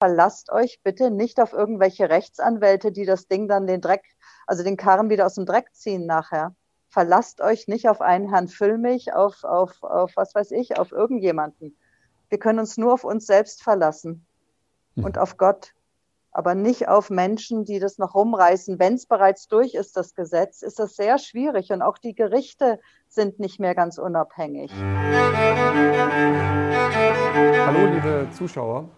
verlasst euch bitte nicht auf irgendwelche Rechtsanwälte, die das Ding dann den Dreck, also den Karren wieder aus dem Dreck ziehen nachher. Verlasst euch nicht auf einen Herrn Füllmich, auf, auf, auf was weiß ich, auf irgendjemanden. Wir können uns nur auf uns selbst verlassen mhm. und auf Gott, aber nicht auf Menschen, die das noch rumreißen. Wenn es bereits durch ist, das Gesetz, ist das sehr schwierig und auch die Gerichte sind nicht mehr ganz unabhängig. Hallo, liebe Zuschauer.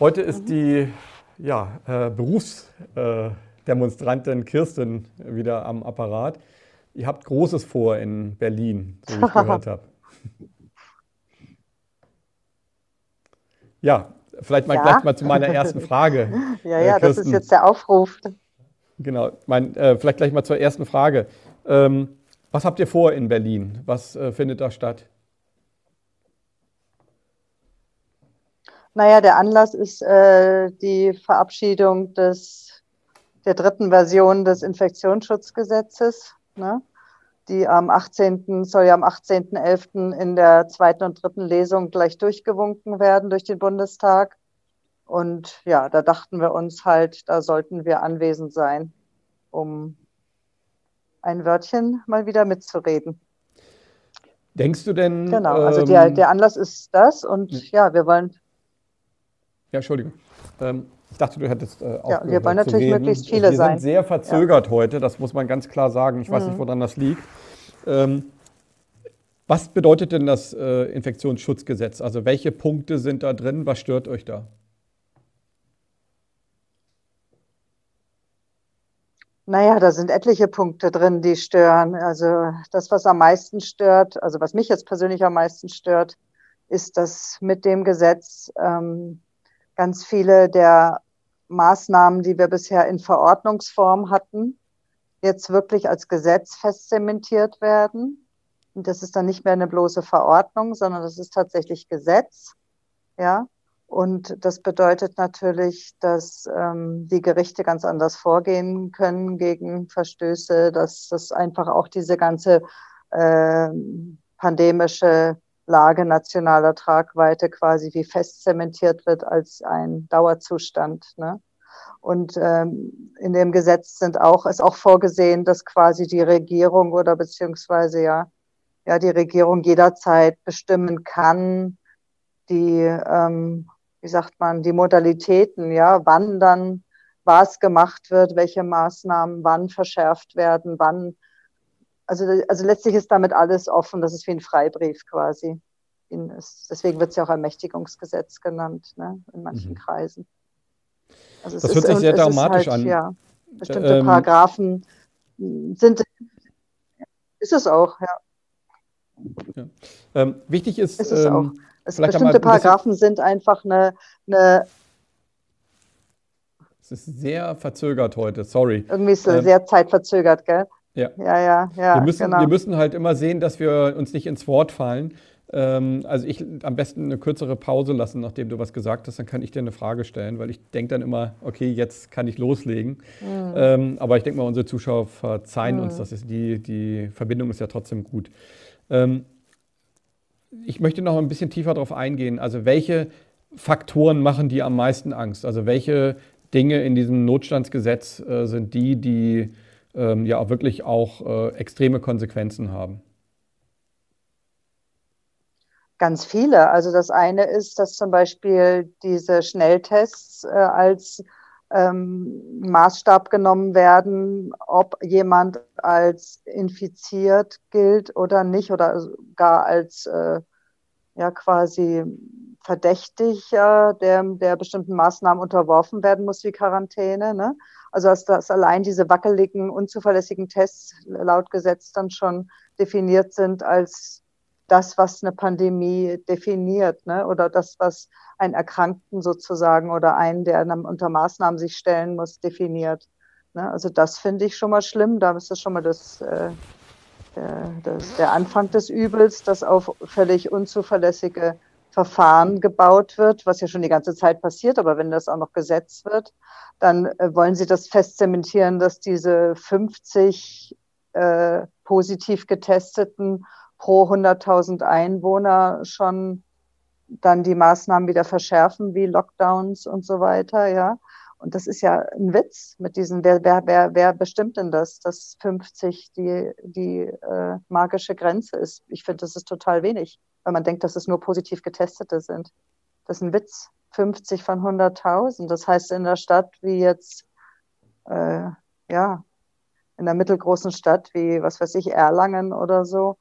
Heute ist mhm. die ja, äh, Berufsdemonstrantin äh, Kirsten wieder am Apparat. Ihr habt Großes vor in Berlin, so wie ich gehört habe. Ja, vielleicht mal ja. gleich mal zu meiner ersten Frage. ja, ja, äh, das ist jetzt der Aufruf. Genau, mein, äh, vielleicht gleich mal zur ersten Frage. Ähm, was habt ihr vor in Berlin? Was äh, findet da statt? Naja, der Anlass ist äh, die Verabschiedung des, der dritten Version des Infektionsschutzgesetzes, ne? die am 18. soll ja am 18.11. in der zweiten und dritten Lesung gleich durchgewunken werden durch den Bundestag. Und ja, da dachten wir uns halt, da sollten wir anwesend sein, um ein Wörtchen mal wieder mitzureden. Denkst du denn? Genau, also ähm, der, der Anlass ist das und ja, wir wollen ja, Entschuldigung. Ähm, ich dachte, du hättest äh, auch Ja, wir wollen natürlich möglichst viele wir sein. Wir sind sehr verzögert ja. heute, das muss man ganz klar sagen. Ich weiß mhm. nicht, woran das liegt. Ähm, was bedeutet denn das äh, Infektionsschutzgesetz? Also welche Punkte sind da drin? Was stört euch da? Naja, da sind etliche Punkte drin, die stören. Also das, was am meisten stört, also was mich jetzt persönlich am meisten stört, ist, dass mit dem Gesetz ähm, ganz viele der Maßnahmen, die wir bisher in Verordnungsform hatten, jetzt wirklich als Gesetz festzementiert werden. Und das ist dann nicht mehr eine bloße Verordnung, sondern das ist tatsächlich Gesetz. Ja. Und das bedeutet natürlich, dass ähm, die Gerichte ganz anders vorgehen können gegen Verstöße, dass das einfach auch diese ganze äh, pandemische Lage nationaler Tragweite quasi wie fest zementiert wird als ein Dauerzustand. Ne? Und ähm, in dem Gesetz sind auch, ist auch vorgesehen, dass quasi die Regierung oder beziehungsweise ja, ja die Regierung jederzeit bestimmen kann, die, ähm, wie sagt man, die Modalitäten, ja, wann dann was gemacht wird, welche Maßnahmen wann verschärft werden, wann also, also letztlich ist damit alles offen. Das ist wie ein Freibrief quasi. deswegen wird es ja auch Ermächtigungsgesetz genannt, ne, in manchen mhm. Kreisen. Also das hört ist, sich sehr dramatisch halt, an. Ja, bestimmte ähm, Paragraphen sind. Ist es auch, ja. ja. Ähm, wichtig ist. Ist es ähm, auch. Es bestimmte Paragraphen sind einfach eine, eine es ist sehr verzögert heute, sorry. Irgendwie ist es ähm, sehr zeitverzögert, gell? Ja, ja, ja. ja wir, müssen, genau. wir müssen halt immer sehen, dass wir uns nicht ins Wort fallen. Ähm, also ich am besten eine kürzere Pause lassen, nachdem du was gesagt hast, dann kann ich dir eine Frage stellen, weil ich denke dann immer, okay, jetzt kann ich loslegen. Mhm. Ähm, aber ich denke mal, unsere Zuschauer verzeihen mhm. uns, dass es die, die Verbindung ist ja trotzdem gut. Ähm, ich möchte noch ein bisschen tiefer darauf eingehen. Also welche Faktoren machen dir am meisten Angst? Also welche Dinge in diesem Notstandsgesetz äh, sind die, die ähm, ja auch wirklich auch äh, extreme Konsequenzen haben? Ganz viele. Also das eine ist, dass zum Beispiel diese Schnelltests äh, als ähm, Maßstab genommen werden, ob jemand als infiziert gilt oder nicht oder gar als äh, ja quasi Verdächtiger, der, der bestimmten Maßnahmen unterworfen werden muss, wie Quarantäne. Ne? Also dass, dass allein diese wackeligen, unzuverlässigen Tests laut Gesetz dann schon definiert sind als das, was eine Pandemie definiert, ne? oder das, was einen Erkrankten sozusagen oder einen, der unter Maßnahmen sich stellen muss, definiert. Ne? Also das finde ich schon mal schlimm. Da ist das schon mal das, äh, der, das, der Anfang des Übels, dass auf völlig unzuverlässige Verfahren gebaut wird, was ja schon die ganze Zeit passiert, aber wenn das auch noch gesetzt wird, dann äh, wollen Sie das fest zementieren, dass diese 50 äh, positiv getesteten pro 100.000 Einwohner schon dann die Maßnahmen wieder verschärfen, wie Lockdowns und so weiter, ja. Und das ist ja ein Witz mit diesen, wer, wer, wer, wer bestimmt denn das, dass 50 die, die äh, magische Grenze ist? Ich finde, das ist total wenig, weil man denkt, dass es nur positiv Getestete sind. Das ist ein Witz. 50 von 100.000. Das heißt, in der Stadt wie jetzt, äh, ja, in der mittelgroßen Stadt wie, was weiß ich, Erlangen oder so,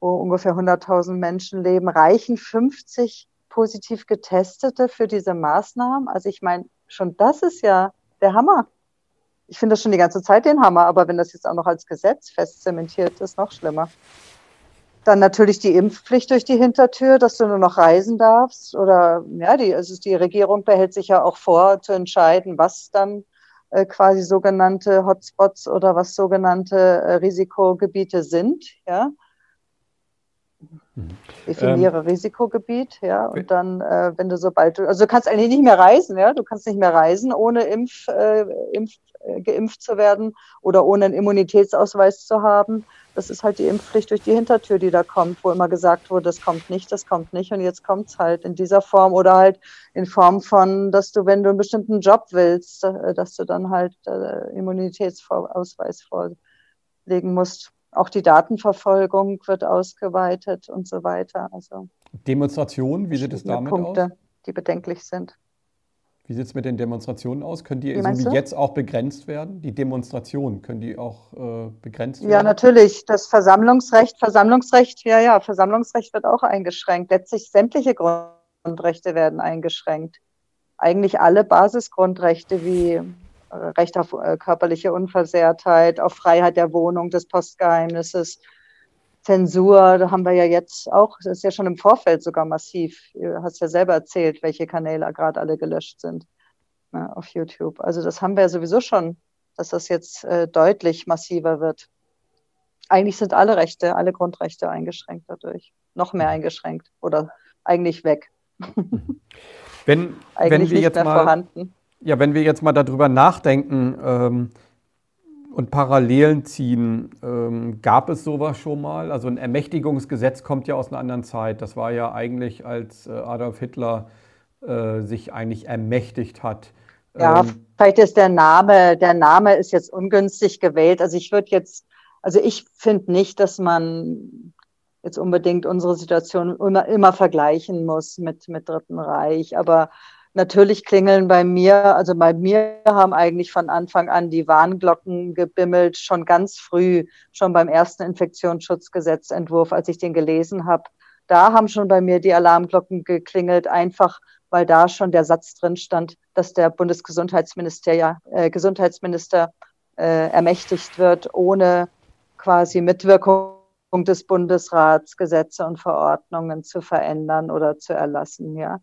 wo ungefähr 100.000 Menschen leben, reichen 50 positiv Getestete für diese Maßnahmen? Also ich meine, schon das ist ja der Hammer. Ich finde das schon die ganze Zeit den Hammer, aber wenn das jetzt auch noch als Gesetz fest zementiert ist, noch schlimmer. Dann natürlich die Impfpflicht durch die Hintertür, dass du nur noch reisen darfst. Oder ja, die, also die Regierung behält sich ja auch vor, zu entscheiden, was dann äh, quasi sogenannte Hotspots oder was sogenannte äh, Risikogebiete sind. Ja. Mhm. Definiere ähm, Risikogebiet, ja, und dann, äh, wenn du sobald du, also du kannst eigentlich nicht mehr reisen, ja, du kannst nicht mehr reisen, ohne Impf, äh, Impf, äh, geimpft zu werden oder ohne einen Immunitätsausweis zu haben. Das ist halt die Impfpflicht durch die Hintertür, die da kommt, wo immer gesagt wurde, das kommt nicht, das kommt nicht und jetzt kommt es halt in dieser Form oder halt in Form von, dass du, wenn du einen bestimmten Job willst, äh, dass du dann halt äh, Immunitätsausweis vorlegen musst. Auch die Datenverfolgung wird ausgeweitet und so weiter. Also Demonstrationen, wie sieht es damit Punkte, aus? Die bedenklich sind. Wie sieht es mit den Demonstrationen aus? Können die wie so wie jetzt auch begrenzt werden? Die Demonstrationen, können die auch äh, begrenzt werden? Ja, natürlich. Das Versammlungsrecht, Versammlungsrecht, ja, ja, Versammlungsrecht wird auch eingeschränkt. Letztlich sämtliche Grundrechte werden eingeschränkt. Eigentlich alle Basisgrundrechte wie Recht auf äh, körperliche Unversehrtheit, auf Freiheit der Wohnung, des Postgeheimnisses, Zensur, da haben wir ja jetzt auch, das ist ja schon im Vorfeld sogar massiv. Du hast ja selber erzählt, welche Kanäle gerade alle gelöscht sind ne, auf YouTube. Also das haben wir ja sowieso schon, dass das jetzt äh, deutlich massiver wird. Eigentlich sind alle Rechte, alle Grundrechte eingeschränkt dadurch. Noch mehr eingeschränkt oder eigentlich weg. Wenn, eigentlich wenn wir jetzt mal, vorhanden. Ja, wenn wir jetzt mal darüber nachdenken ähm, und Parallelen ziehen, ähm, gab es sowas schon mal? Also ein Ermächtigungsgesetz kommt ja aus einer anderen Zeit. Das war ja eigentlich, als äh, Adolf Hitler äh, sich eigentlich ermächtigt hat. Ja, ähm, vielleicht ist der Name, der Name ist jetzt ungünstig gewählt. Also ich würde jetzt, also ich finde nicht, dass man jetzt unbedingt unsere Situation immer, immer vergleichen muss mit, mit Dritten Reich. Aber Natürlich klingeln bei mir, also bei mir haben eigentlich von Anfang an die Warnglocken gebimmelt, schon ganz früh, schon beim ersten Infektionsschutzgesetzentwurf, als ich den gelesen habe. Da haben schon bei mir die Alarmglocken geklingelt, einfach weil da schon der Satz drin stand, dass der Bundesgesundheitsminister äh, Gesundheitsminister äh, ermächtigt wird, ohne quasi Mitwirkung des Bundesrats Gesetze und Verordnungen zu verändern oder zu erlassen, ja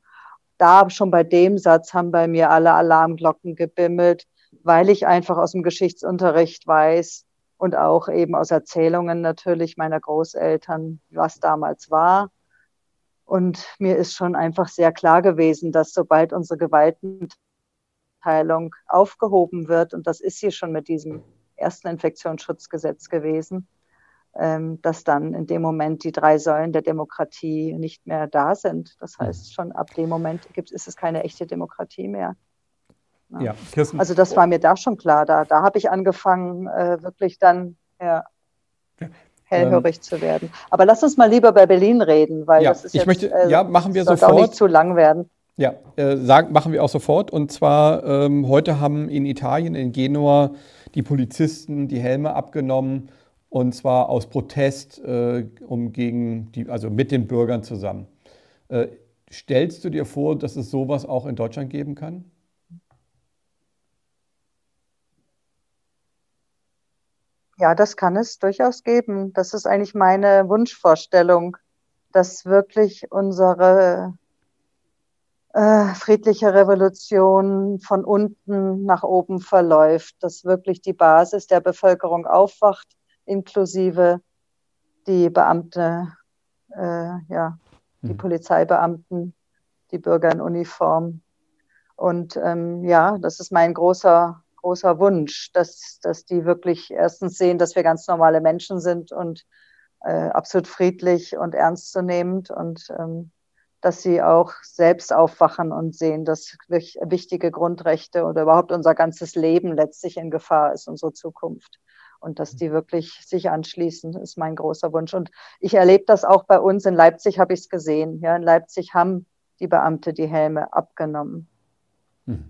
da schon bei dem Satz haben bei mir alle Alarmglocken gebimmelt, weil ich einfach aus dem Geschichtsunterricht weiß und auch eben aus Erzählungen natürlich meiner Großeltern, was damals war. Und mir ist schon einfach sehr klar gewesen, dass sobald unsere Gewaltenteilung aufgehoben wird, und das ist sie schon mit diesem ersten Infektionsschutzgesetz gewesen, ähm, dass dann in dem Moment die drei Säulen der Demokratie nicht mehr da sind. Das heißt, schon ab dem Moment gibt, ist es keine echte Demokratie mehr. Ja, Kirsten. Also das war mir da schon klar. Da, da habe ich angefangen, äh, wirklich dann ja, hellhörig ähm, zu werden. Aber lass uns mal lieber bei Berlin reden, weil ja, das ist ich jetzt, möchte, äh, ja, machen wir sofort. auch nicht zu lang werden. Ja, äh, sagen, machen wir auch sofort. Und zwar ähm, heute haben in Italien, in Genua, die Polizisten die Helme abgenommen und zwar aus Protest äh, um gegen die, also mit den Bürgern zusammen. Äh, stellst du dir vor, dass es sowas auch in Deutschland geben kann? Ja, das kann es durchaus geben. Das ist eigentlich meine Wunschvorstellung, dass wirklich unsere äh, friedliche Revolution von unten nach oben verläuft, dass wirklich die Basis der Bevölkerung aufwacht inklusive die Beamte, äh, ja, die mhm. Polizeibeamten, die Bürger in Uniform. Und ähm, ja, das ist mein großer, großer Wunsch, dass, dass die wirklich erstens sehen, dass wir ganz normale Menschen sind und äh, absolut friedlich und ernstzunehmend und ähm, dass sie auch selbst aufwachen und sehen, dass wichtige Grundrechte oder überhaupt unser ganzes Leben letztlich in Gefahr ist, unsere Zukunft. Und dass die wirklich sich anschließen, ist mein großer Wunsch. Und ich erlebe das auch bei uns. In Leipzig habe ich es gesehen. Ja, in Leipzig haben die Beamte die Helme abgenommen, hm.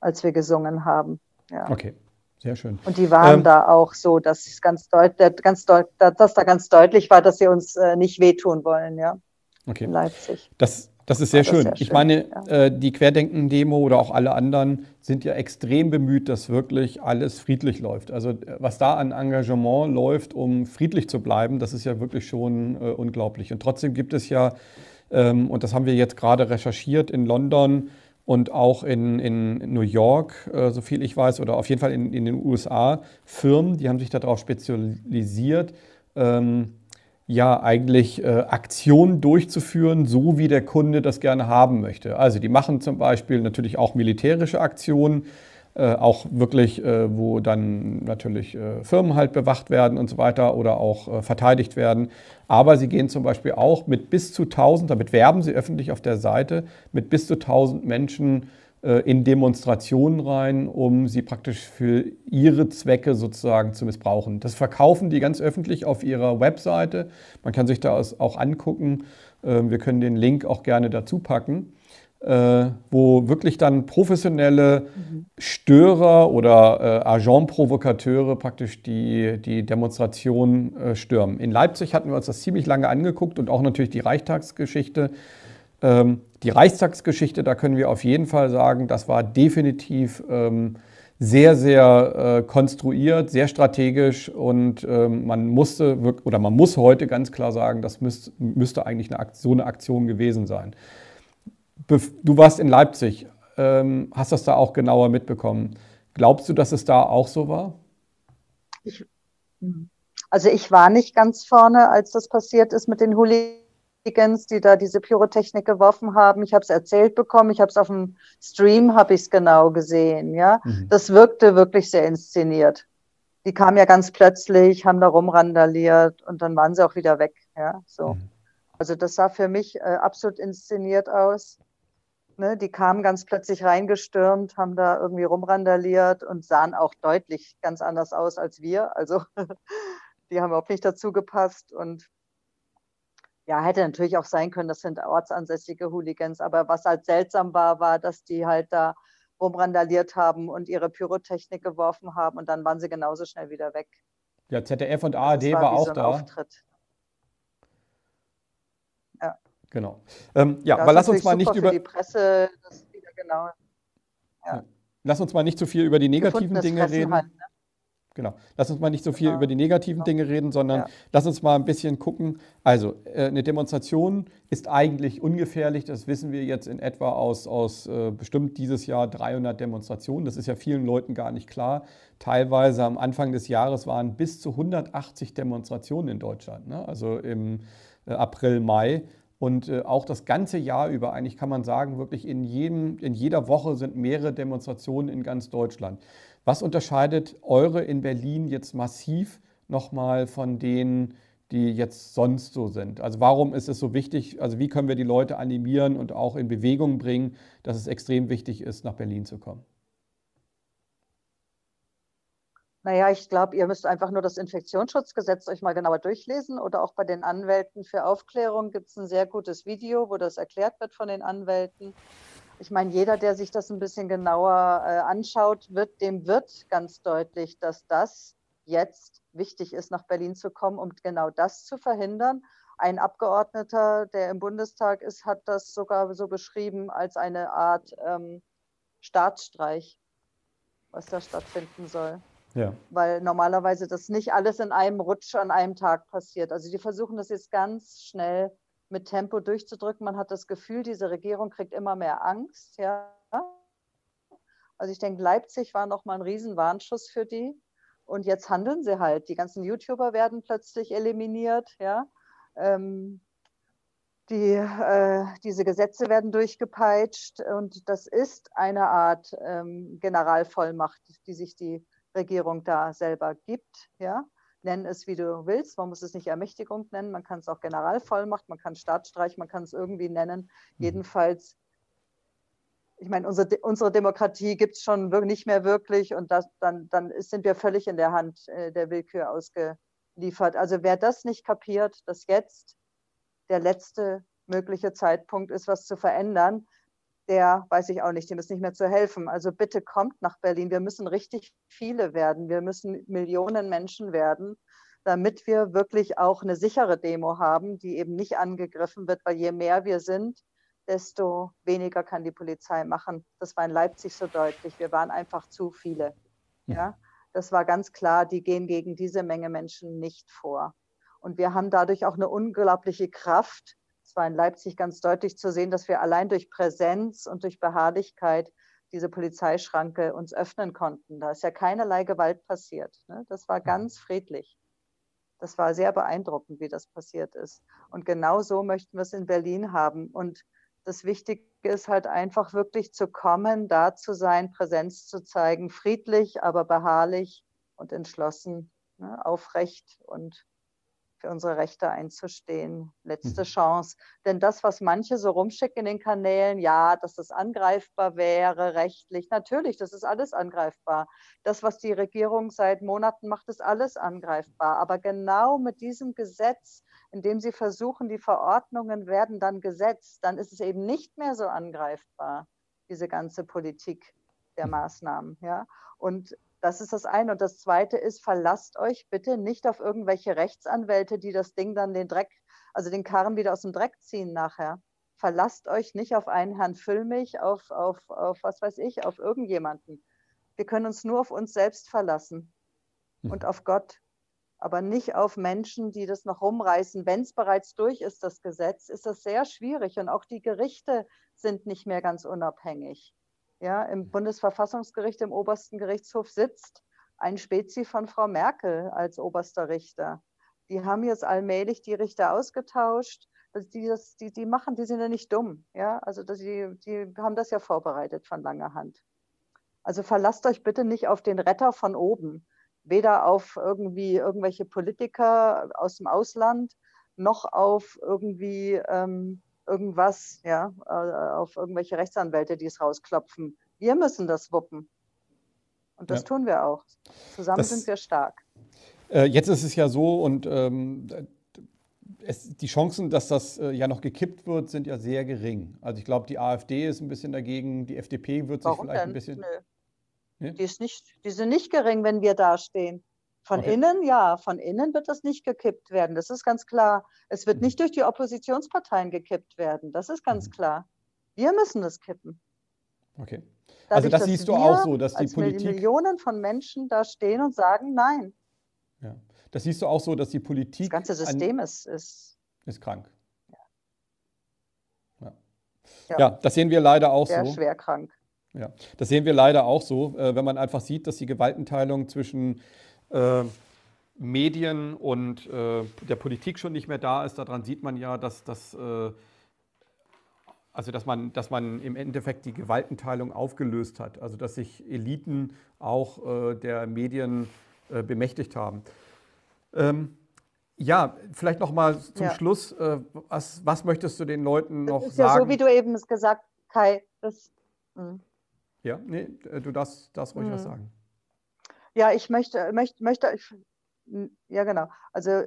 als wir gesungen haben. Ja. Okay. Sehr schön. Und die waren ähm, da auch so, dass, ganz deut ganz deut dass da ganz deutlich war, dass sie uns äh, nicht wehtun wollen, ja. Okay. In Leipzig. Das, das ist sehr schön. Sehr ich schön, meine, ja. äh, die Querdenken-Demo oder auch alle anderen sind ja extrem bemüht, dass wirklich alles friedlich läuft. Also was da an Engagement läuft, um friedlich zu bleiben, das ist ja wirklich schon äh, unglaublich. Und trotzdem gibt es ja, ähm, und das haben wir jetzt gerade recherchiert in London und auch in, in New York, äh, so viel ich weiß, oder auf jeden Fall in, in den USA, Firmen, die haben sich darauf spezialisiert. Ähm, ja eigentlich äh, Aktionen durchzuführen, so wie der Kunde das gerne haben möchte. Also die machen zum Beispiel natürlich auch militärische Aktionen, äh, auch wirklich, äh, wo dann natürlich äh, Firmen halt bewacht werden und so weiter oder auch äh, verteidigt werden. Aber sie gehen zum Beispiel auch mit bis zu 1000, damit werben sie öffentlich auf der Seite, mit bis zu 1000 Menschen in Demonstrationen rein, um sie praktisch für ihre Zwecke sozusagen zu missbrauchen. Das verkaufen die ganz öffentlich auf ihrer Webseite. Man kann sich das auch angucken. Ähm, wir können den Link auch gerne dazu packen, äh, wo wirklich dann professionelle Störer oder äh, Agentprovokateure praktisch die, die Demonstration stürmen. In Leipzig hatten wir uns das ziemlich lange angeguckt und auch natürlich die Reichstagsgeschichte. Ähm, die Reichstagsgeschichte, da können wir auf jeden Fall sagen, das war definitiv ähm, sehr, sehr äh, konstruiert, sehr strategisch und ähm, man musste oder man muss heute ganz klar sagen, das müsst, müsste eigentlich eine so eine Aktion gewesen sein. Du warst in Leipzig, hast das da auch genauer mitbekommen. Glaubst du, dass es da auch so war? Ich, also ich war nicht ganz vorne, als das passiert ist mit den Hooligans. Hooligans, die da diese Pyrotechnik geworfen haben. Ich habe es erzählt bekommen, ich habe es auf dem Stream, habe ich es genau gesehen. Ja, mhm. das wirkte wirklich sehr inszeniert. Die kamen ja ganz plötzlich, haben da rumrandaliert und dann waren sie auch wieder weg. Ja, so. Mhm. Also das sah für mich äh, absolut inszeniert aus. Ne, die kamen ganz plötzlich reingestürmt, haben da irgendwie rumrandaliert und sahen auch deutlich ganz anders aus als wir. Also die haben überhaupt nicht dazu gepasst und ja, hätte natürlich auch sein können, das sind ortsansässige Hooligans. Aber was halt seltsam war, war, dass die halt da rumrandaliert haben und ihre Pyrotechnik geworfen haben und dann waren sie genauso schnell wieder weg. Ja, ZDF und ARD war, war auch so da. Auftritt. Ja. Genau. Ähm, ja, aber lass uns mal nicht über die Presse, das wieder genau. Ja. Lass uns mal nicht zu viel über die negativen Dinge reden. Halt, ne? Genau. Lass uns mal nicht so viel genau. über die negativen Dinge reden, sondern ja. lass uns mal ein bisschen gucken. Also, äh, eine Demonstration ist eigentlich ungefährlich. Das wissen wir jetzt in etwa aus, aus äh, bestimmt dieses Jahr 300 Demonstrationen. Das ist ja vielen Leuten gar nicht klar. Teilweise am Anfang des Jahres waren bis zu 180 Demonstrationen in Deutschland, ne? also im äh, April, Mai. Und äh, auch das ganze Jahr über, eigentlich kann man sagen, wirklich in, jedem, in jeder Woche sind mehrere Demonstrationen in ganz Deutschland. Was unterscheidet eure in Berlin jetzt massiv nochmal von denen, die jetzt sonst so sind? Also warum ist es so wichtig, also wie können wir die Leute animieren und auch in Bewegung bringen, dass es extrem wichtig ist, nach Berlin zu kommen? Naja, ich glaube, ihr müsst einfach nur das Infektionsschutzgesetz euch mal genauer durchlesen oder auch bei den Anwälten für Aufklärung gibt es ein sehr gutes Video, wo das erklärt wird von den Anwälten. Ich meine, jeder, der sich das ein bisschen genauer äh, anschaut, wird, dem wird ganz deutlich, dass das jetzt wichtig ist, nach Berlin zu kommen, um genau das zu verhindern. Ein Abgeordneter, der im Bundestag ist, hat das sogar so beschrieben als eine Art ähm, Staatsstreich, was da stattfinden soll. Ja. Weil normalerweise das nicht alles in einem Rutsch an einem Tag passiert. Also die versuchen das jetzt ganz schnell mit Tempo durchzudrücken. Man hat das Gefühl, diese Regierung kriegt immer mehr Angst. Ja. Also ich denke, Leipzig war nochmal ein Riesenwarnschuss für die. Und jetzt handeln sie halt. Die ganzen YouTuber werden plötzlich eliminiert. Ja. Ähm, die, äh, diese Gesetze werden durchgepeitscht und das ist eine Art ähm, Generalvollmacht, die sich die Regierung da selber gibt. Ja. Nenn es wie du willst. Man muss es nicht Ermächtigung nennen, man kann es auch Generalvollmacht, man kann Staatsstreich, man kann es irgendwie nennen. Mhm. Jedenfalls, ich meine, unsere, unsere Demokratie gibt es schon nicht mehr wirklich und das, dann, dann sind wir völlig in der Hand äh, der Willkür ausgeliefert. Also wer das nicht kapiert, dass jetzt der letzte mögliche Zeitpunkt ist, was zu verändern, der weiß ich auch nicht, dem ist nicht mehr zu helfen. Also bitte kommt nach Berlin. Wir müssen richtig viele werden. Wir müssen Millionen Menschen werden, damit wir wirklich auch eine sichere Demo haben, die eben nicht angegriffen wird, weil je mehr wir sind, desto weniger kann die Polizei machen. Das war in Leipzig so deutlich. Wir waren einfach zu viele. Ja, das war ganz klar. Die gehen gegen diese Menge Menschen nicht vor. Und wir haben dadurch auch eine unglaubliche Kraft, war in Leipzig ganz deutlich zu sehen, dass wir allein durch Präsenz und durch Beharrlichkeit diese Polizeischranke uns öffnen konnten. Da ist ja keinerlei Gewalt passiert. Ne? Das war ganz friedlich. Das war sehr beeindruckend, wie das passiert ist. Und genau so möchten wir es in Berlin haben. Und das Wichtige ist halt einfach wirklich zu kommen, da zu sein, Präsenz zu zeigen, friedlich, aber beharrlich und entschlossen, ne? aufrecht und für unsere Rechte einzustehen. Letzte mhm. Chance. Denn das, was manche so rumschicken in den Kanälen, ja, dass das angreifbar wäre, rechtlich, natürlich, das ist alles angreifbar. Das, was die Regierung seit Monaten macht, ist alles angreifbar. Aber genau mit diesem Gesetz, in dem sie versuchen, die Verordnungen werden dann gesetzt, dann ist es eben nicht mehr so angreifbar, diese ganze Politik der mhm. Maßnahmen. Ja? Und das ist das eine. Und das zweite ist, verlasst euch bitte nicht auf irgendwelche Rechtsanwälte, die das Ding dann den Dreck, also den Karren wieder aus dem Dreck ziehen nachher. Verlasst euch nicht auf einen Herrn Füllmich, auf, auf, auf was weiß ich, auf irgendjemanden. Wir können uns nur auf uns selbst verlassen hm. und auf Gott, aber nicht auf Menschen, die das noch rumreißen. Wenn es bereits durch ist, das Gesetz, ist das sehr schwierig und auch die Gerichte sind nicht mehr ganz unabhängig. Ja, Im Bundesverfassungsgericht, im obersten Gerichtshof sitzt ein Spezi von Frau Merkel als oberster Richter. Die haben jetzt allmählich die Richter ausgetauscht. Die, das, die, die machen, die sind ja nicht dumm. Ja? Also die, die haben das ja vorbereitet von langer Hand. Also verlasst euch bitte nicht auf den Retter von oben, weder auf irgendwie irgendwelche Politiker aus dem Ausland, noch auf irgendwie ähm, irgendwas, ja, äh, auf irgendwelche Rechtsanwälte, die es rausklopfen. Wir müssen das wuppen. Und das ja. tun wir auch. Zusammen das, sind wir stark. Äh, jetzt ist es ja so, und ähm, es, die Chancen, dass das äh, ja noch gekippt wird, sind ja sehr gering. Also ich glaube, die AfD ist ein bisschen dagegen, die FDP wird Warum sich vielleicht denn? ein bisschen. Nö. Nee? Die, ist nicht, die sind nicht gering, wenn wir dastehen. Von okay. innen, ja, von innen wird das nicht gekippt werden. Das ist ganz klar. Es wird mhm. nicht durch die Oppositionsparteien gekippt werden. Das ist ganz mhm. klar. Wir müssen es kippen. Okay. Also Dadurch, das siehst du auch so, dass die Politik Millionen von Menschen da stehen und sagen Nein. Ja, das siehst du auch so, dass die Politik. Das ganze System ist, ist, ist krank. Ja. Ja. ja. das sehen wir leider auch Sehr so. schwer krank. Ja, das sehen wir leider auch so, äh, wenn man einfach sieht, dass die Gewaltenteilung zwischen äh, Medien und äh, der Politik schon nicht mehr da ist. Daran sieht man ja, dass, dass, äh, also dass, man, dass man im Endeffekt die Gewaltenteilung aufgelöst hat. Also dass sich Eliten auch äh, der Medien äh, bemächtigt haben. Ähm, ja, vielleicht noch mal zum ja. Schluss. Was, was, möchtest du den Leuten noch sagen? Das ist ja so, wie du eben es gesagt hast, Kai. Das, hm. ja, nee, du darfst, darfst ruhig was hm. sagen. Ja, ich möchte, möchte, möchte, ich, ja genau. Also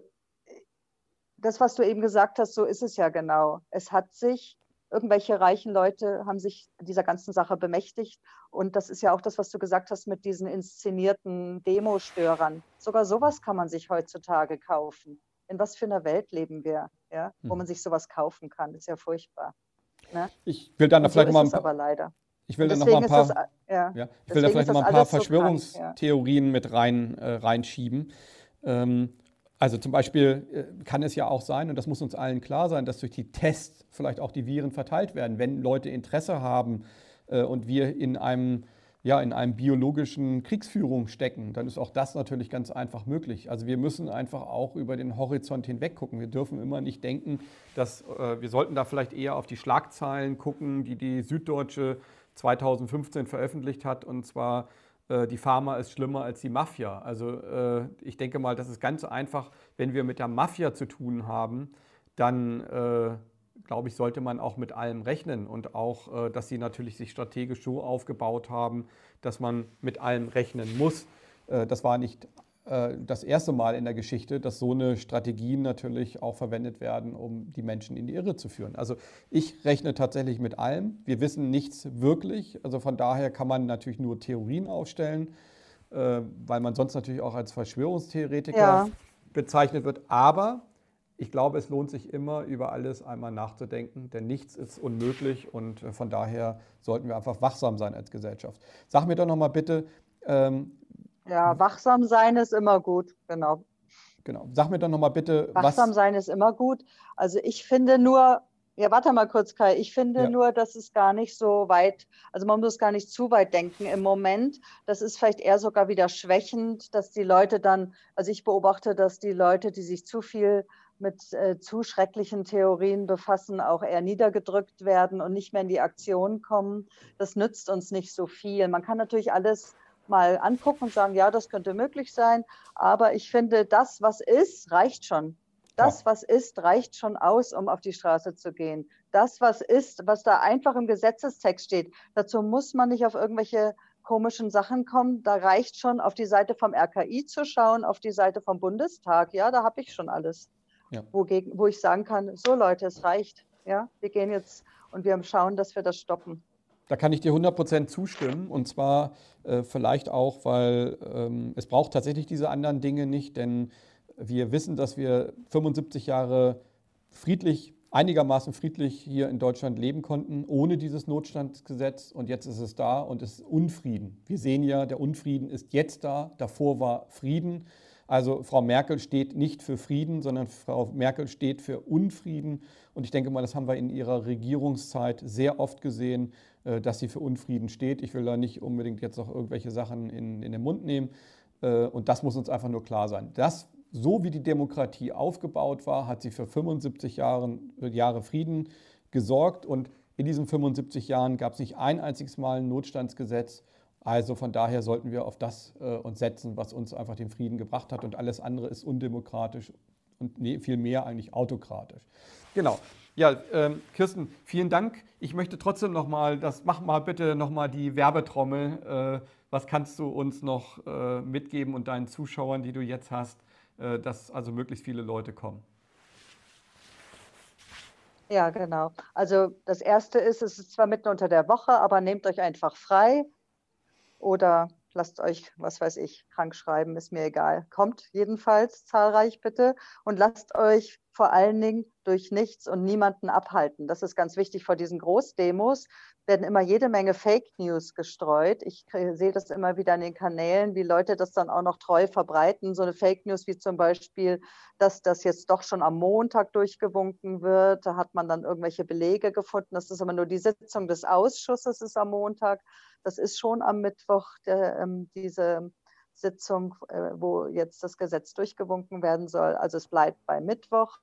das, was du eben gesagt hast, so ist es ja genau. Es hat sich, irgendwelche reichen Leute haben sich dieser ganzen Sache bemächtigt. Und das ist ja auch das, was du gesagt hast mit diesen inszenierten Demostörern. Sogar sowas kann man sich heutzutage kaufen. In was für einer Welt leben wir, ja, wo hm. man sich sowas kaufen kann? Das ist ja furchtbar. Ne? Ich will dann Und vielleicht so mal ein paar, aber leider. Ich will dann noch mal ein paar, das, ja, ja, ich will da vielleicht noch mal ein paar Verschwörungstheorien so mit rein, äh, reinschieben. Ähm, also zum Beispiel äh, kann es ja auch sein, und das muss uns allen klar sein, dass durch die Tests vielleicht auch die Viren verteilt werden. Wenn Leute Interesse haben äh, und wir in einem, ja, in einem biologischen Kriegsführung stecken, dann ist auch das natürlich ganz einfach möglich. Also wir müssen einfach auch über den Horizont hinweg gucken. Wir dürfen immer nicht denken, dass äh, wir sollten da vielleicht eher auf die Schlagzeilen gucken, die die Süddeutsche 2015 veröffentlicht hat, und zwar äh, die Pharma ist schlimmer als die Mafia. Also äh, ich denke mal, das ist ganz einfach, wenn wir mit der Mafia zu tun haben, dann äh, glaube ich, sollte man auch mit allem rechnen und auch, äh, dass sie natürlich sich strategisch so aufgebaut haben, dass man mit allem rechnen muss. Äh, das war nicht das erste Mal in der Geschichte, dass so eine Strategien natürlich auch verwendet werden, um die Menschen in die Irre zu führen. Also ich rechne tatsächlich mit allem. Wir wissen nichts wirklich. Also von daher kann man natürlich nur Theorien aufstellen, weil man sonst natürlich auch als Verschwörungstheoretiker ja. bezeichnet wird. Aber ich glaube, es lohnt sich immer, über alles einmal nachzudenken, denn nichts ist unmöglich und äh, von daher sollten wir einfach wachsam sein als Gesellschaft. Sag mir doch nochmal bitte. Ähm, ja, wachsam sein ist immer gut, genau. Genau. Sag mir doch nochmal bitte. Wachsam was sein ist immer gut. Also ich finde nur, ja, warte mal kurz, Kai. Ich finde ja. nur, dass es gar nicht so weit, also man muss gar nicht zu weit denken im Moment. Das ist vielleicht eher sogar wieder schwächend, dass die Leute dann, also ich beobachte, dass die Leute, die sich zu viel mit äh, zu schrecklichen Theorien befassen, auch eher niedergedrückt werden und nicht mehr in die Aktion kommen. Das nützt uns nicht so viel. Man kann natürlich alles mal angucken und sagen, ja, das könnte möglich sein. Aber ich finde, das, was ist, reicht schon. Das, was ist, reicht schon aus, um auf die Straße zu gehen. Das, was ist, was da einfach im Gesetzestext steht, dazu muss man nicht auf irgendwelche komischen Sachen kommen. Da reicht schon, auf die Seite vom RKI zu schauen, auf die Seite vom Bundestag. Ja, da habe ich schon alles. Ja. Wogegen, wo ich sagen kann, so Leute, es reicht. Ja, wir gehen jetzt und wir schauen, dass wir das stoppen. Da kann ich dir 100% zustimmen. Und zwar äh, vielleicht auch, weil ähm, es braucht tatsächlich diese anderen Dinge nicht, denn wir wissen, dass wir 75 Jahre friedlich, einigermaßen friedlich hier in Deutschland leben konnten, ohne dieses Notstandsgesetz. Und jetzt ist es da und es ist Unfrieden. Wir sehen ja, der Unfrieden ist jetzt da. Davor war Frieden. Also Frau Merkel steht nicht für Frieden, sondern Frau Merkel steht für Unfrieden. Und ich denke mal, das haben wir in ihrer Regierungszeit sehr oft gesehen, dass sie für Unfrieden steht. Ich will da nicht unbedingt jetzt noch irgendwelche Sachen in, in den Mund nehmen. Äh, und das muss uns einfach nur klar sein. Das so wie die Demokratie aufgebaut war, hat sie für 75 Jahre, Jahre Frieden gesorgt und in diesen 75 Jahren gab es nicht ein einziges Mal ein Notstandsgesetz. Also von daher sollten wir auf das äh, uns setzen, was uns einfach den Frieden gebracht hat und alles andere ist undemokratisch und viel mehr eigentlich autokratisch. Genau. Ja, ähm, Kirsten, vielen Dank. Ich möchte trotzdem nochmal, das mach mal bitte nochmal die Werbetrommel. Äh, was kannst du uns noch äh, mitgeben und deinen Zuschauern, die du jetzt hast, äh, dass also möglichst viele Leute kommen. Ja, genau. Also das Erste ist, es ist zwar mitten unter der Woche, aber nehmt euch einfach frei oder lasst euch, was weiß ich, krank schreiben, ist mir egal. Kommt jedenfalls zahlreich bitte und lasst euch vor allen Dingen durch nichts und niemanden abhalten. Das ist ganz wichtig vor diesen Großdemos werden immer jede Menge Fake News gestreut. Ich sehe das immer wieder in den Kanälen, wie Leute das dann auch noch treu verbreiten. So eine Fake News wie zum Beispiel, dass das jetzt doch schon am Montag durchgewunken wird. Da hat man dann irgendwelche Belege gefunden. Das ist aber nur die Sitzung des Ausschusses ist am Montag. Das ist schon am Mittwoch der, ähm, diese Sitzung, äh, wo jetzt das Gesetz durchgewunken werden soll. Also es bleibt bei Mittwoch.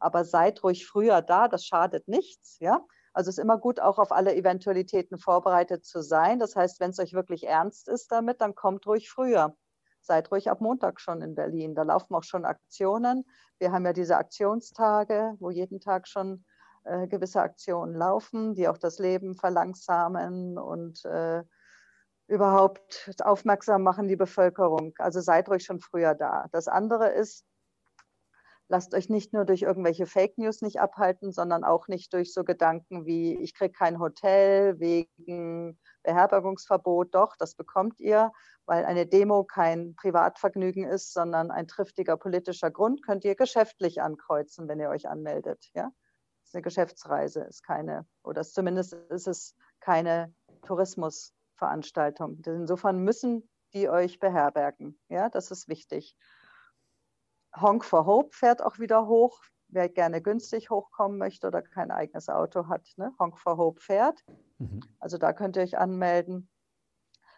Aber seid ruhig früher da, das schadet nichts, ja. Also es ist immer gut, auch auf alle Eventualitäten vorbereitet zu sein. Das heißt, wenn es euch wirklich ernst ist damit, dann kommt ruhig früher. Seid ruhig ab Montag schon in Berlin. Da laufen auch schon Aktionen. Wir haben ja diese Aktionstage, wo jeden Tag schon äh, gewisse Aktionen laufen, die auch das Leben verlangsamen und äh, überhaupt aufmerksam machen, die Bevölkerung. Also seid ruhig schon früher da. Das andere ist, lasst euch nicht nur durch irgendwelche Fake News nicht abhalten, sondern auch nicht durch so Gedanken wie, ich kriege kein Hotel wegen Beherbergungsverbot. Doch, das bekommt ihr, weil eine Demo kein Privatvergnügen ist, sondern ein triftiger politischer Grund, könnt ihr geschäftlich ankreuzen, wenn ihr euch anmeldet. Ja? Das ist eine Geschäftsreise, ist keine, oder zumindest ist es keine Tourismusveranstaltung. Insofern müssen die euch beherbergen. Ja, das ist wichtig. Honk for Hope fährt auch wieder hoch. Wer gerne günstig hochkommen möchte oder kein eigenes Auto hat, ne? Honk for Hope fährt. Mhm. Also da könnt ihr euch anmelden.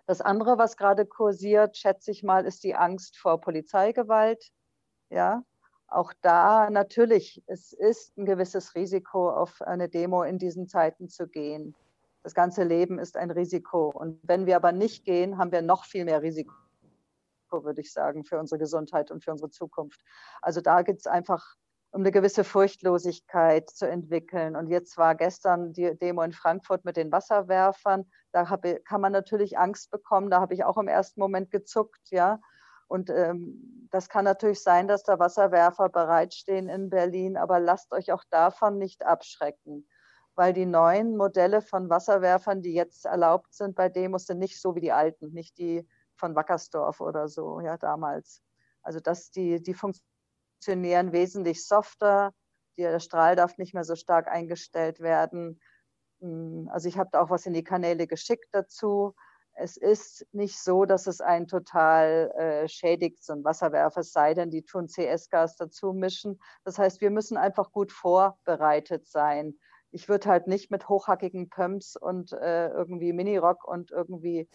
Das andere, was gerade kursiert, schätze ich mal, ist die Angst vor Polizeigewalt. Ja, auch da natürlich, es ist ein gewisses Risiko, auf eine Demo in diesen Zeiten zu gehen. Das ganze Leben ist ein Risiko. Und wenn wir aber nicht gehen, haben wir noch viel mehr Risiko, würde ich sagen, für unsere Gesundheit und für unsere Zukunft. Also da gibt es einfach um eine gewisse Furchtlosigkeit zu entwickeln. Und jetzt war gestern die Demo in Frankfurt mit den Wasserwerfern. Da hab, kann man natürlich Angst bekommen. Da habe ich auch im ersten Moment gezuckt, ja. Und ähm, das kann natürlich sein, dass da Wasserwerfer bereitstehen in Berlin, aber lasst euch auch davon nicht abschrecken, weil die neuen Modelle von Wasserwerfern, die jetzt erlaubt sind bei Demos, sind nicht so wie die alten, nicht die von Wackersdorf oder so, ja, damals. Also dass die, die funktionieren wesentlich softer, der Strahl darf nicht mehr so stark eingestellt werden. Hm, also ich habe da auch was in die Kanäle geschickt dazu es ist nicht so, dass es einen total äh, schädigt, so ein Wasserwerfer, es sei denn, die tun CS-Gas dazu mischen. Das heißt, wir müssen einfach gut vorbereitet sein. Ich würde halt nicht mit hochhackigen Pumps und äh, irgendwie Minirock und irgendwie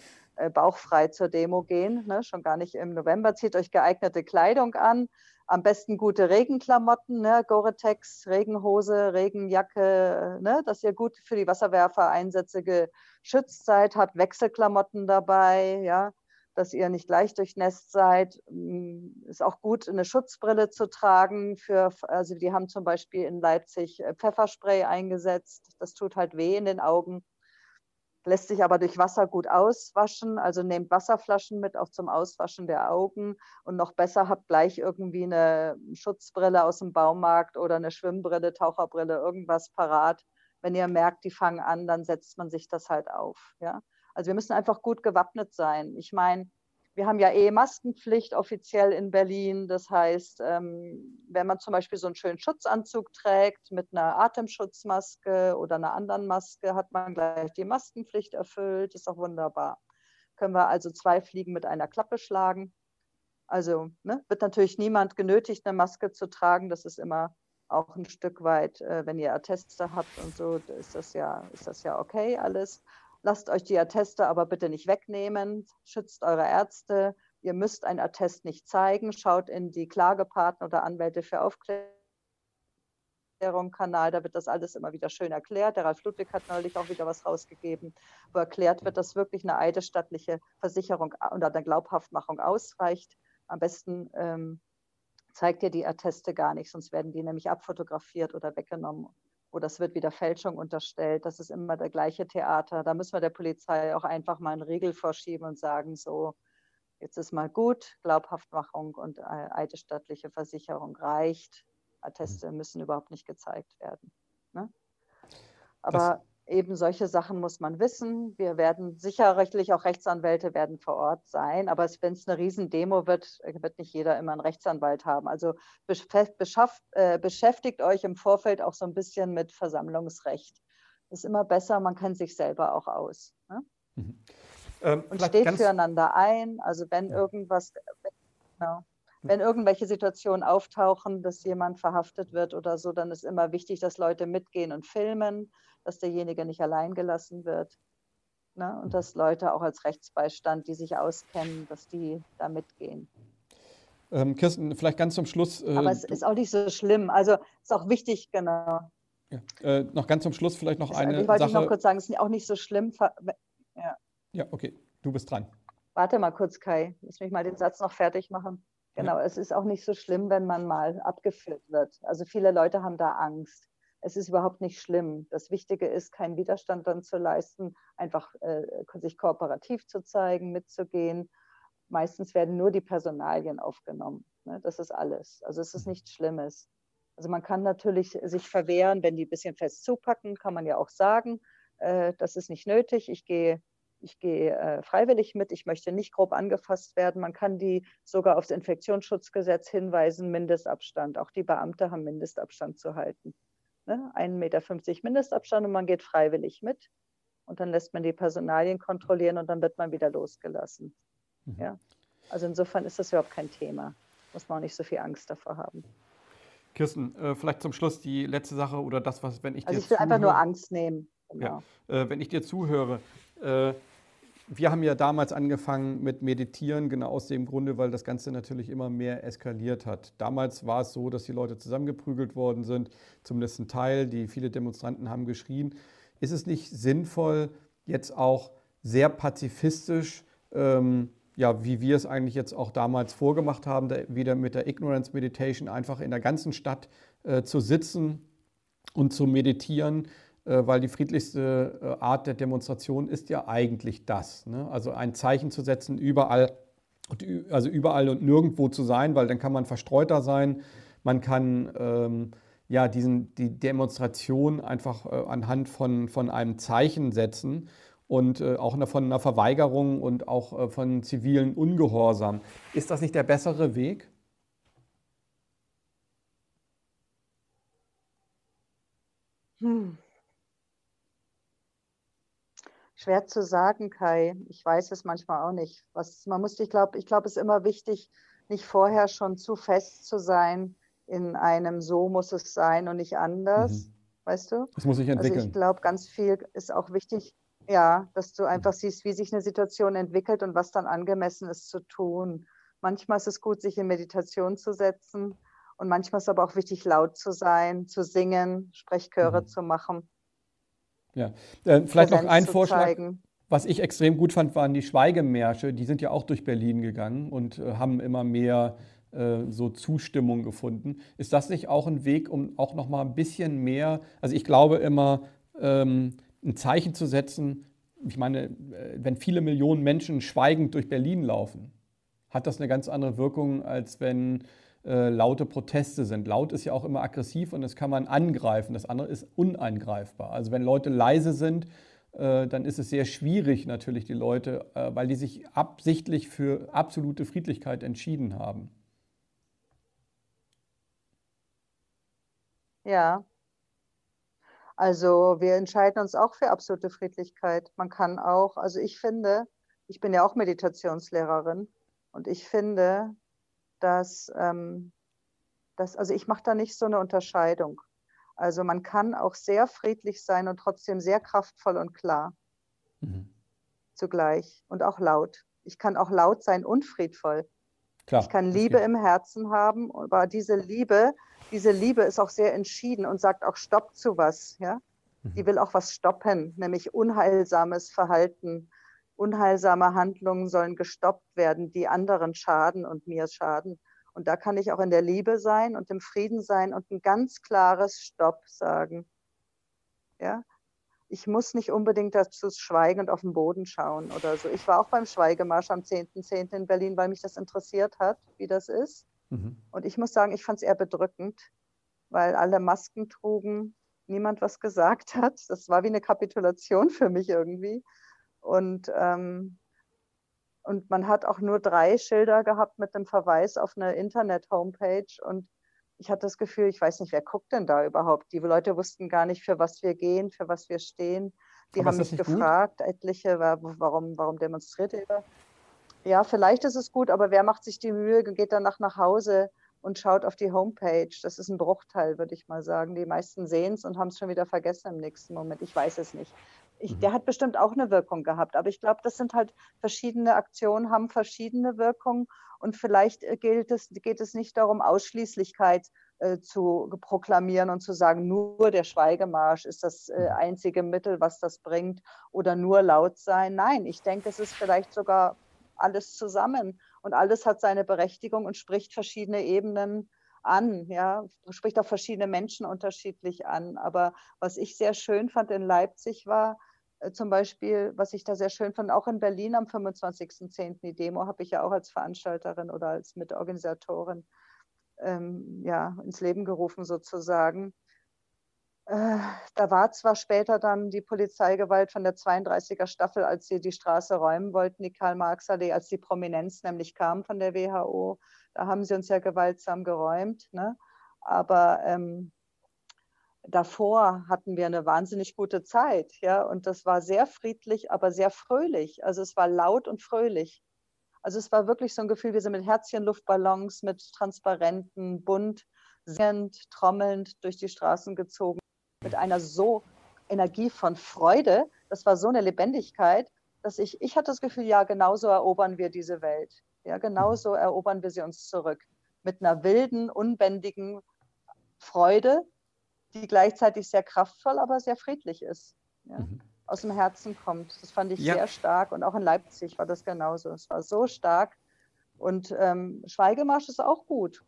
bauchfrei zur Demo gehen. Ne? Schon gar nicht im November. Zieht euch geeignete Kleidung an am besten gute Regenklamotten, ne? Gore-Tex, Regenhose, Regenjacke, ne? dass ihr gut für die Wasserwerfereinsätze geschützt seid, habt Wechselklamotten dabei, ja, dass ihr nicht gleich durchnässt seid. Mm, ist auch gut, eine Schutzbrille zu tragen. Für, also die haben zum Beispiel in Leipzig äh, Pfefferspray eingesetzt. Das tut halt weh in den Augen lässt sich aber durch Wasser gut auswaschen. Also nehmt Wasserflaschen mit, auch zum Auswaschen der Augen. Und noch besser habt gleich irgendwie eine Schutzbrille aus dem Baumarkt oder eine Schwimmbrille, Taucherbrille, irgendwas parat. Wenn ihr merkt, die fangen an, dann setzt man sich das halt auf. Ja? Also wir müssen einfach gut gewappnet sein. Ich meine, wir haben ja eh Maskenpflicht offiziell in Berlin. Das heißt, ähm, wenn man zum Beispiel so einen schönen Schutzanzug trägt mit einer Atemschutzmaske oder einer anderen Maske, hat man gleich die Maskenpflicht erfüllt. Ist auch wunderbar. Können wir also zwei Fliegen mit einer Klappe schlagen. Also ne, wird natürlich niemand genötigt, eine Maske zu tragen. Das ist immer auch ein Stück weit, äh, wenn ihr Atteste habt und so, ist das ja, ist das ja okay alles. Lasst euch die Atteste aber bitte nicht wegnehmen. Schützt eure Ärzte. Ihr müsst ein Attest nicht zeigen. Schaut in die Klagepartner oder Anwälte für Aufklärung. Kanal, da wird das alles immer wieder schön erklärt. Der Ralf Ludwig hat neulich auch wieder was rausgegeben, wo erklärt wird, dass wirklich eine eidesstattliche Versicherung oder eine Glaubhaftmachung ausreicht. Am besten ähm, zeigt ihr die Atteste gar nicht, sonst werden die nämlich abfotografiert oder weggenommen oder es wird wieder Fälschung unterstellt. Das ist immer der gleiche Theater. Da müssen wir der Polizei auch einfach mal einen Riegel vorschieben und sagen, so, jetzt ist mal gut, Glaubhaftmachung und eidesstattliche Versicherung reicht. Atteste müssen überhaupt nicht gezeigt werden. Ne? Aber das eben solche Sachen muss man wissen. Wir werden sicherlich auch Rechtsanwälte werden vor Ort sein, aber wenn es eine Riesendemo wird, wird nicht jeder immer einen Rechtsanwalt haben. Also äh, beschäftigt euch im Vorfeld auch so ein bisschen mit Versammlungsrecht. Ist immer besser, man kennt sich selber auch aus. Ne? Mhm. Ähm, Und steht füreinander ein. Also wenn ja. irgendwas, genau, wenn irgendwelche Situationen auftauchen, dass jemand verhaftet wird oder so, dann ist immer wichtig, dass Leute mitgehen und filmen, dass derjenige nicht allein gelassen wird. Ne? Und dass Leute auch als Rechtsbeistand, die sich auskennen, dass die da mitgehen. Ähm, Kirsten, vielleicht ganz zum Schluss. Äh, Aber es ist auch nicht so schlimm. Also ist auch wichtig, genau. Ja. Äh, noch ganz zum Schluss vielleicht noch eine ich wollte Sache. Ich noch kurz sagen, es ist auch nicht so schlimm. Ja. ja, okay, du bist dran. Warte mal kurz, Kai. Lass mich mal den Satz noch fertig machen. Genau, es ist auch nicht so schlimm, wenn man mal abgeführt wird. Also viele Leute haben da Angst. Es ist überhaupt nicht schlimm. Das Wichtige ist, keinen Widerstand dann zu leisten, einfach äh, sich kooperativ zu zeigen, mitzugehen. Meistens werden nur die Personalien aufgenommen. Ne? Das ist alles. Also es ist nichts Schlimmes. Also man kann natürlich sich verwehren, wenn die ein bisschen fest zupacken, kann man ja auch sagen, äh, das ist nicht nötig. Ich gehe ich gehe äh, freiwillig mit, ich möchte nicht grob angefasst werden. Man kann die sogar aufs Infektionsschutzgesetz hinweisen, Mindestabstand. Auch die Beamte haben Mindestabstand zu halten. Ne? 1,50 Meter Mindestabstand und man geht freiwillig mit. Und dann lässt man die Personalien kontrollieren und dann wird man wieder losgelassen. Mhm. Ja? Also insofern ist das überhaupt kein Thema. Muss man auch nicht so viel Angst davor haben. Kirsten, äh, vielleicht zum Schluss die letzte Sache oder das, was, wenn ich Also ich will einfach nur Angst nehmen. Genau. Ja. Äh, wenn ich dir zuhöre, wir haben ja damals angefangen mit Meditieren, genau aus dem Grunde, weil das Ganze natürlich immer mehr eskaliert hat. Damals war es so, dass die Leute zusammengeprügelt worden sind, zumindest ein Teil, die viele Demonstranten haben geschrien. ist es nicht sinnvoll, jetzt auch sehr pazifistisch, ähm, ja, wie wir es eigentlich jetzt auch damals vorgemacht haben, wieder mit der Ignorance Meditation einfach in der ganzen Stadt äh, zu sitzen und zu meditieren, äh, weil die friedlichste äh, Art der Demonstration ist ja eigentlich das. Ne? Also ein Zeichen zu setzen, überall, also überall und nirgendwo zu sein, weil dann kann man verstreuter sein, man kann ähm, ja, diesen, die Demonstration einfach äh, anhand von, von einem Zeichen setzen und äh, auch von einer Verweigerung und auch äh, von zivilen Ungehorsam. Ist das nicht der bessere Weg? Hm. Schwer zu sagen, Kai. Ich weiß es manchmal auch nicht. Was man muss, ich glaube, ich glaube, es ist immer wichtig, nicht vorher schon zu fest zu sein in einem so muss es sein und nicht anders. Mhm. Weißt du? Das muss sich entwickeln. Also ich glaube, ganz viel ist auch wichtig, ja, dass du einfach mhm. siehst, wie sich eine Situation entwickelt und was dann angemessen ist zu tun. Manchmal ist es gut, sich in Meditation zu setzen und manchmal ist es aber auch wichtig, laut zu sein, zu singen, Sprechchöre mhm. zu machen. Ja, äh, vielleicht noch ein Vorschlag. Zeigen. Was ich extrem gut fand, waren die Schweigemärsche. Die sind ja auch durch Berlin gegangen und äh, haben immer mehr äh, so Zustimmung gefunden. Ist das nicht auch ein Weg, um auch noch mal ein bisschen mehr, also ich glaube immer, ähm, ein Zeichen zu setzen, ich meine, äh, wenn viele Millionen Menschen schweigend durch Berlin laufen, hat das eine ganz andere Wirkung, als wenn äh, laute Proteste sind. Laut ist ja auch immer aggressiv und das kann man angreifen. Das andere ist uneingreifbar. Also wenn Leute leise sind, äh, dann ist es sehr schwierig natürlich die Leute, äh, weil die sich absichtlich für absolute Friedlichkeit entschieden haben. Ja. Also wir entscheiden uns auch für absolute Friedlichkeit. Man kann auch, also ich finde, ich bin ja auch Meditationslehrerin und ich finde, dass, ähm, dass also ich mache da nicht so eine Unterscheidung. Also man kann auch sehr friedlich sein und trotzdem sehr kraftvoll und klar mhm. zugleich und auch laut. Ich kann auch laut sein und friedvoll. Klar, ich kann Liebe im Herzen haben, aber diese Liebe diese Liebe ist auch sehr entschieden und sagt auch Stopp zu was. Ja? Die mhm. will auch was stoppen, nämlich unheilsames Verhalten. Unheilsame Handlungen sollen gestoppt werden, die anderen schaden und mir schaden. Und da kann ich auch in der Liebe sein und im Frieden sein und ein ganz klares Stopp sagen. Ja? Ich muss nicht unbedingt dazu schweigen und auf den Boden schauen oder so. Ich war auch beim Schweigemarsch am 10.10. .10. in Berlin, weil mich das interessiert hat, wie das ist. Mhm. Und ich muss sagen, ich fand es eher bedrückend, weil alle Masken trugen, niemand was gesagt hat. Das war wie eine Kapitulation für mich irgendwie. Und, ähm, und man hat auch nur drei Schilder gehabt mit einem Verweis auf eine Internet-Homepage. Und ich hatte das Gefühl, ich weiß nicht, wer guckt denn da überhaupt? Die Leute wussten gar nicht, für was wir gehen, für was wir stehen. Die Aber haben mich gefragt, gut? etliche, warum, warum demonstriert ihr? Ja, vielleicht ist es gut, aber wer macht sich die Mühe, geht danach nach Hause und schaut auf die Homepage? Das ist ein Bruchteil, würde ich mal sagen. Die meisten sehen es und haben es schon wieder vergessen im nächsten Moment. Ich weiß es nicht. Ich, mhm. der hat bestimmt auch eine Wirkung gehabt, aber ich glaube, das sind halt verschiedene Aktionen, haben verschiedene Wirkungen und vielleicht äh, gilt es, geht es nicht darum, Ausschließlichkeit äh, zu proklamieren und zu sagen, nur der Schweigemarsch ist das äh, mhm. einzige Mittel, was das bringt oder nur laut sein. Nein, ich denke, es ist vielleicht sogar alles zusammen und alles hat seine Berechtigung und spricht verschiedene Ebenen an, ja, spricht auch verschiedene Menschen unterschiedlich an. Aber was ich sehr schön fand in Leipzig war, zum Beispiel, was ich da sehr schön fand, auch in Berlin am 25.10. die Demo habe ich ja auch als Veranstalterin oder als Mitorganisatorin ähm, ja, ins Leben gerufen sozusagen. Äh, da war zwar später dann die Polizeigewalt von der 32er Staffel, als sie die Straße räumen wollten, die Karl-Marx-Allee, als die Prominenz nämlich kam von der WHO. Da haben sie uns ja gewaltsam geräumt. Ne? Aber ähm, davor hatten wir eine wahnsinnig gute Zeit. Ja? Und das war sehr friedlich, aber sehr fröhlich. Also es war laut und fröhlich. Also es war wirklich so ein Gefühl, wir sind mit Herzchen-Luftballons, mit Transparenten, bunt, singend, trommelnd durch die Straßen gezogen mit einer so Energie von Freude, das war so eine Lebendigkeit, dass ich, ich hatte das Gefühl, ja, genauso erobern wir diese Welt. Ja, genauso mhm. erobern wir sie uns zurück. Mit einer wilden, unbändigen Freude, die gleichzeitig sehr kraftvoll, aber sehr friedlich ist. ja, mhm. aus dem Herzen kommt. Das fand ich ja. sehr stark. Und auch in Leipzig war das genauso. Es war so stark. Und ähm, Schweigemarsch ist auch gut.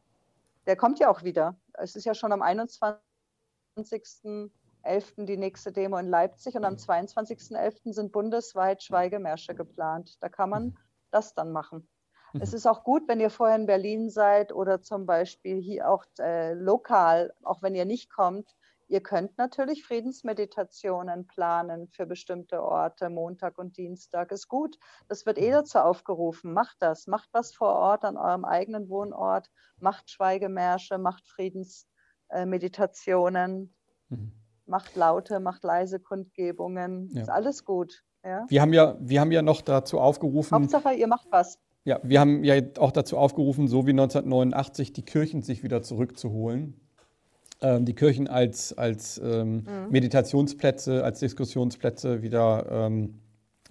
Der kommt ja auch wieder. Es ist ja schon am 21.11. die nächste Demo in Leipzig und am 22.11. sind bundesweit Schweigemärsche geplant. Da kann man das dann machen. Mhm. Es ist auch gut, wenn ihr vorher in Berlin seid oder zum Beispiel hier auch äh, lokal, auch wenn ihr nicht kommt. Ihr könnt natürlich Friedensmeditationen planen für bestimmte Orte, Montag und Dienstag. Ist gut. Das wird eh mhm. dazu aufgerufen. Macht das. Macht was vor Ort an eurem eigenen Wohnort. Macht Schweigemärsche, macht Friedensmeditationen. Mhm. Macht laute, macht leise Kundgebungen. Ja. Ist alles gut. Ja? Wir, haben ja, wir haben ja noch dazu aufgerufen. Hauptsache, ihr macht was. Ja, wir haben ja auch dazu aufgerufen, so wie 1989 die Kirchen sich wieder zurückzuholen. Ähm, die Kirchen als, als ähm, mhm. Meditationsplätze, als Diskussionsplätze wieder ähm,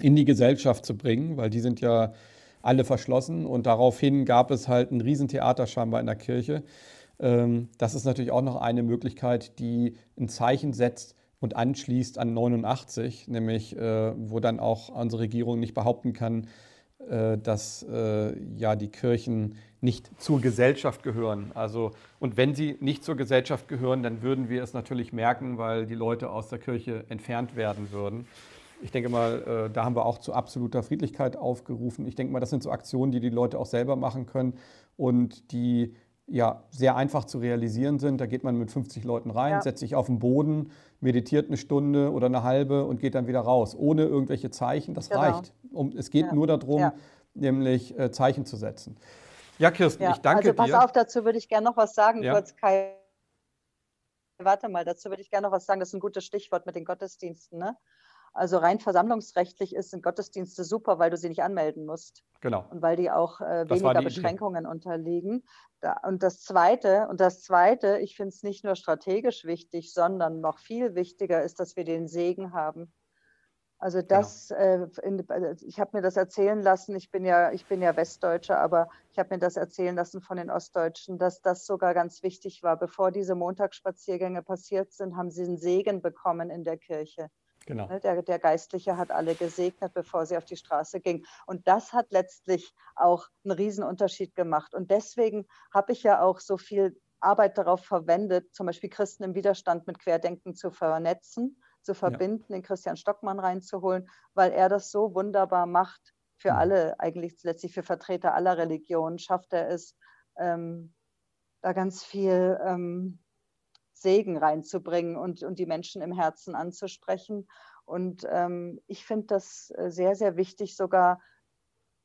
in die Gesellschaft zu bringen, weil die sind ja alle verschlossen und daraufhin gab es halt ein Riesentheater scheinbar in der Kirche. Ähm, das ist natürlich auch noch eine Möglichkeit, die ein Zeichen setzt und anschließt an 89, nämlich äh, wo dann auch unsere Regierung nicht behaupten kann, dass äh, ja die Kirchen nicht zur Gesellschaft gehören. Also, und wenn sie nicht zur Gesellschaft gehören, dann würden wir es natürlich merken, weil die Leute aus der Kirche entfernt werden würden. Ich denke mal, äh, da haben wir auch zu absoluter Friedlichkeit aufgerufen. Ich denke mal, das sind so Aktionen, die die Leute auch selber machen können und die ja sehr einfach zu realisieren sind. Da geht man mit 50 Leuten rein, ja. setzt sich auf den Boden, meditiert eine Stunde oder eine halbe und geht dann wieder raus, ohne irgendwelche Zeichen. Das genau. reicht. Um, es geht ja. nur darum, ja. nämlich äh, Zeichen zu setzen. Ja, Kirsten, ich danke also, pass dir. Pass auf, dazu würde ich gerne noch was sagen, kurz Kai. Warte mal, dazu würde ich gerne noch was sagen. Das ist ein gutes Stichwort mit den Gottesdiensten. Ne? Also rein versammlungsrechtlich ist, sind Gottesdienste super, weil du sie nicht anmelden musst. Genau. Und weil die auch äh, weniger die Beschränkungen Idee. unterliegen. Da, und das Zweite, und das Zweite, ich finde es nicht nur strategisch wichtig, sondern noch viel wichtiger ist, dass wir den Segen haben. Also genau. das, genau. äh, in, also ich habe mir das erzählen lassen, ich bin ja, ich bin ja Westdeutscher, aber ich habe mir das erzählen lassen von den Ostdeutschen, dass das sogar ganz wichtig war. Bevor diese Montagsspaziergänge passiert sind, haben sie einen Segen bekommen in der Kirche. Genau. Ne, der, der, Geistliche hat alle gesegnet, bevor sie auf die Straße ging. Und das hat letztlich auch einen Riesenunterschied gemacht. Und deswegen habe ich ja auch so viel Arbeit darauf verwendet, zum Beispiel Christen im Widerstand mit Querdenken zu vernetzen, zu verbinden, ja. den Christian Stockmann reinzuholen, weil er das so wunderbar macht für mhm. alle, eigentlich letztlich für Vertreter aller Religionen, schafft er es, ähm, da ganz viel ähm, Segen reinzubringen und, und die Menschen im Herzen anzusprechen. Und ähm, ich finde das äh, sehr, sehr wichtig, sogar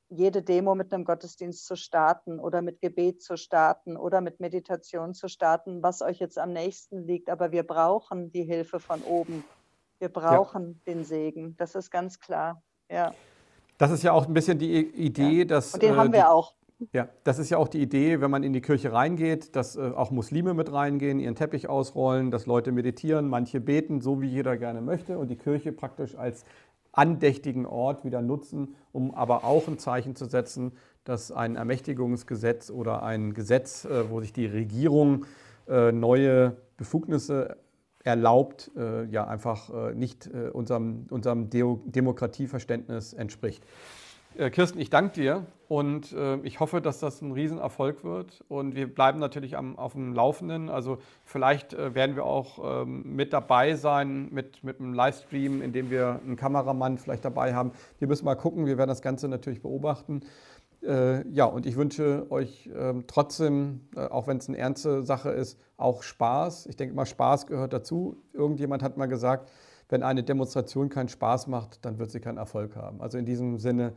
jede Demo mit einem Gottesdienst zu starten oder mit Gebet zu starten oder mit Meditation zu starten, was euch jetzt am nächsten liegt. Aber wir brauchen die Hilfe von oben. Wir brauchen ja. den Segen. Das ist ganz klar. Ja. Das ist ja auch ein bisschen die Idee, ja. dass. Und den äh, haben wir auch. Ja, das ist ja auch die Idee, wenn man in die Kirche reingeht, dass äh, auch Muslime mit reingehen, ihren Teppich ausrollen, dass Leute meditieren, manche beten, so wie jeder gerne möchte und die Kirche praktisch als andächtigen Ort wieder nutzen, um aber auch ein Zeichen zu setzen, dass ein Ermächtigungsgesetz oder ein Gesetz, äh, wo sich die Regierung äh, neue Befugnisse erlaubt, äh, ja einfach äh, nicht äh, unserem, unserem Demokratieverständnis entspricht. Äh, Kirsten, ich danke dir und äh, ich hoffe, dass das ein Riesenerfolg wird. Und wir bleiben natürlich am, auf dem Laufenden. Also vielleicht äh, werden wir auch ähm, mit dabei sein mit, mit einem Livestream, in dem wir einen Kameramann vielleicht dabei haben. Wir müssen mal gucken, wir werden das Ganze natürlich beobachten. Äh, ja, und ich wünsche euch ähm, trotzdem, äh, auch wenn es eine ernste Sache ist, auch Spaß. Ich denke mal, Spaß gehört dazu. Irgendjemand hat mal gesagt, wenn eine Demonstration keinen Spaß macht, dann wird sie keinen Erfolg haben. Also in diesem Sinne,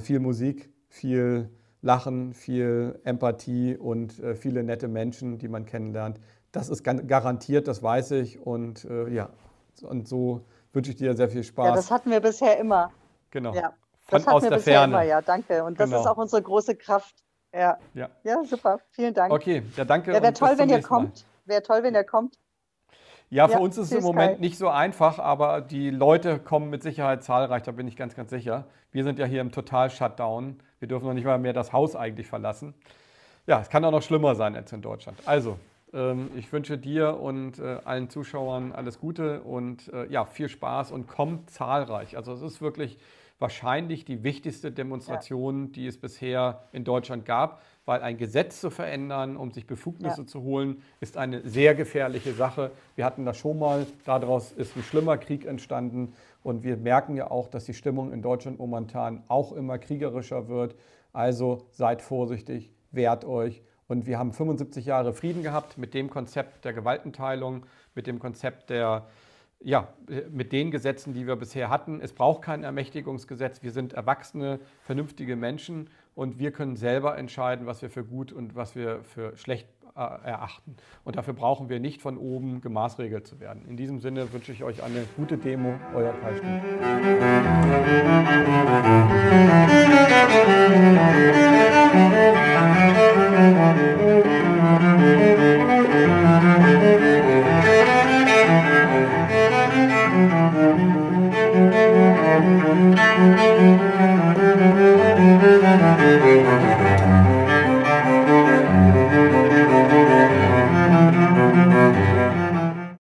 viel Musik, viel Lachen, viel Empathie und äh, viele nette Menschen, die man kennenlernt. Das ist garantiert, das weiß ich. Und äh, ja, und so wünsche ich dir sehr viel Spaß. Ja, das hatten wir bisher immer. Genau. Ja, das Von aus wir bisher Ferne. immer, ja, danke. Und das genau. ist auch unsere große Kraft. Ja. ja. Ja, super. Vielen Dank. Okay, ja, danke. Ja, wäre toll, wenn ihr kommt. Wäre toll, wenn ihr kommt. Ja, für ja, uns ist es im Moment nicht so einfach, aber die Leute kommen mit Sicherheit zahlreich, da bin ich ganz, ganz sicher. Wir sind ja hier im Total-Shutdown. Wir dürfen noch nicht mal mehr das Haus eigentlich verlassen. Ja, es kann auch noch schlimmer sein als in Deutschland. Also, Ähm, ich wünsche dir und äh, allen Zuschauern alles Gute und äh, ja, viel Spaß und kommt zahlreich. Also es ist wirklich wahrscheinlich die wichtigste Demonstration, ja. die es bisher in Deutschland gab, weil ein Gesetz zu verändern, um sich Befugnisse ja. zu holen, ist eine sehr gefährliche Sache. Wir hatten das schon mal, daraus ist ein schlimmer Krieg entstanden und wir merken ja auch, dass die Stimmung in Deutschland momentan auch immer kriegerischer wird. Also seid vorsichtig, wehrt euch. Und wir haben 75 Jahre Frieden gehabt mit dem Konzept der Gewaltenteilung, mit dem Konzept der ja, mit den Gesetzen, die wir bisher hatten. Es braucht kein Ermächtigungsgesetz. Wir sind erwachsene, vernünftige Menschen und wir können selber entscheiden, was wir für gut und was wir für schlecht äh, erachten. Und dafür brauchen wir nicht von oben gemaßregelt zu werden. In diesem Sinne wünsche ich euch eine gute Demo, euer Kai Stief.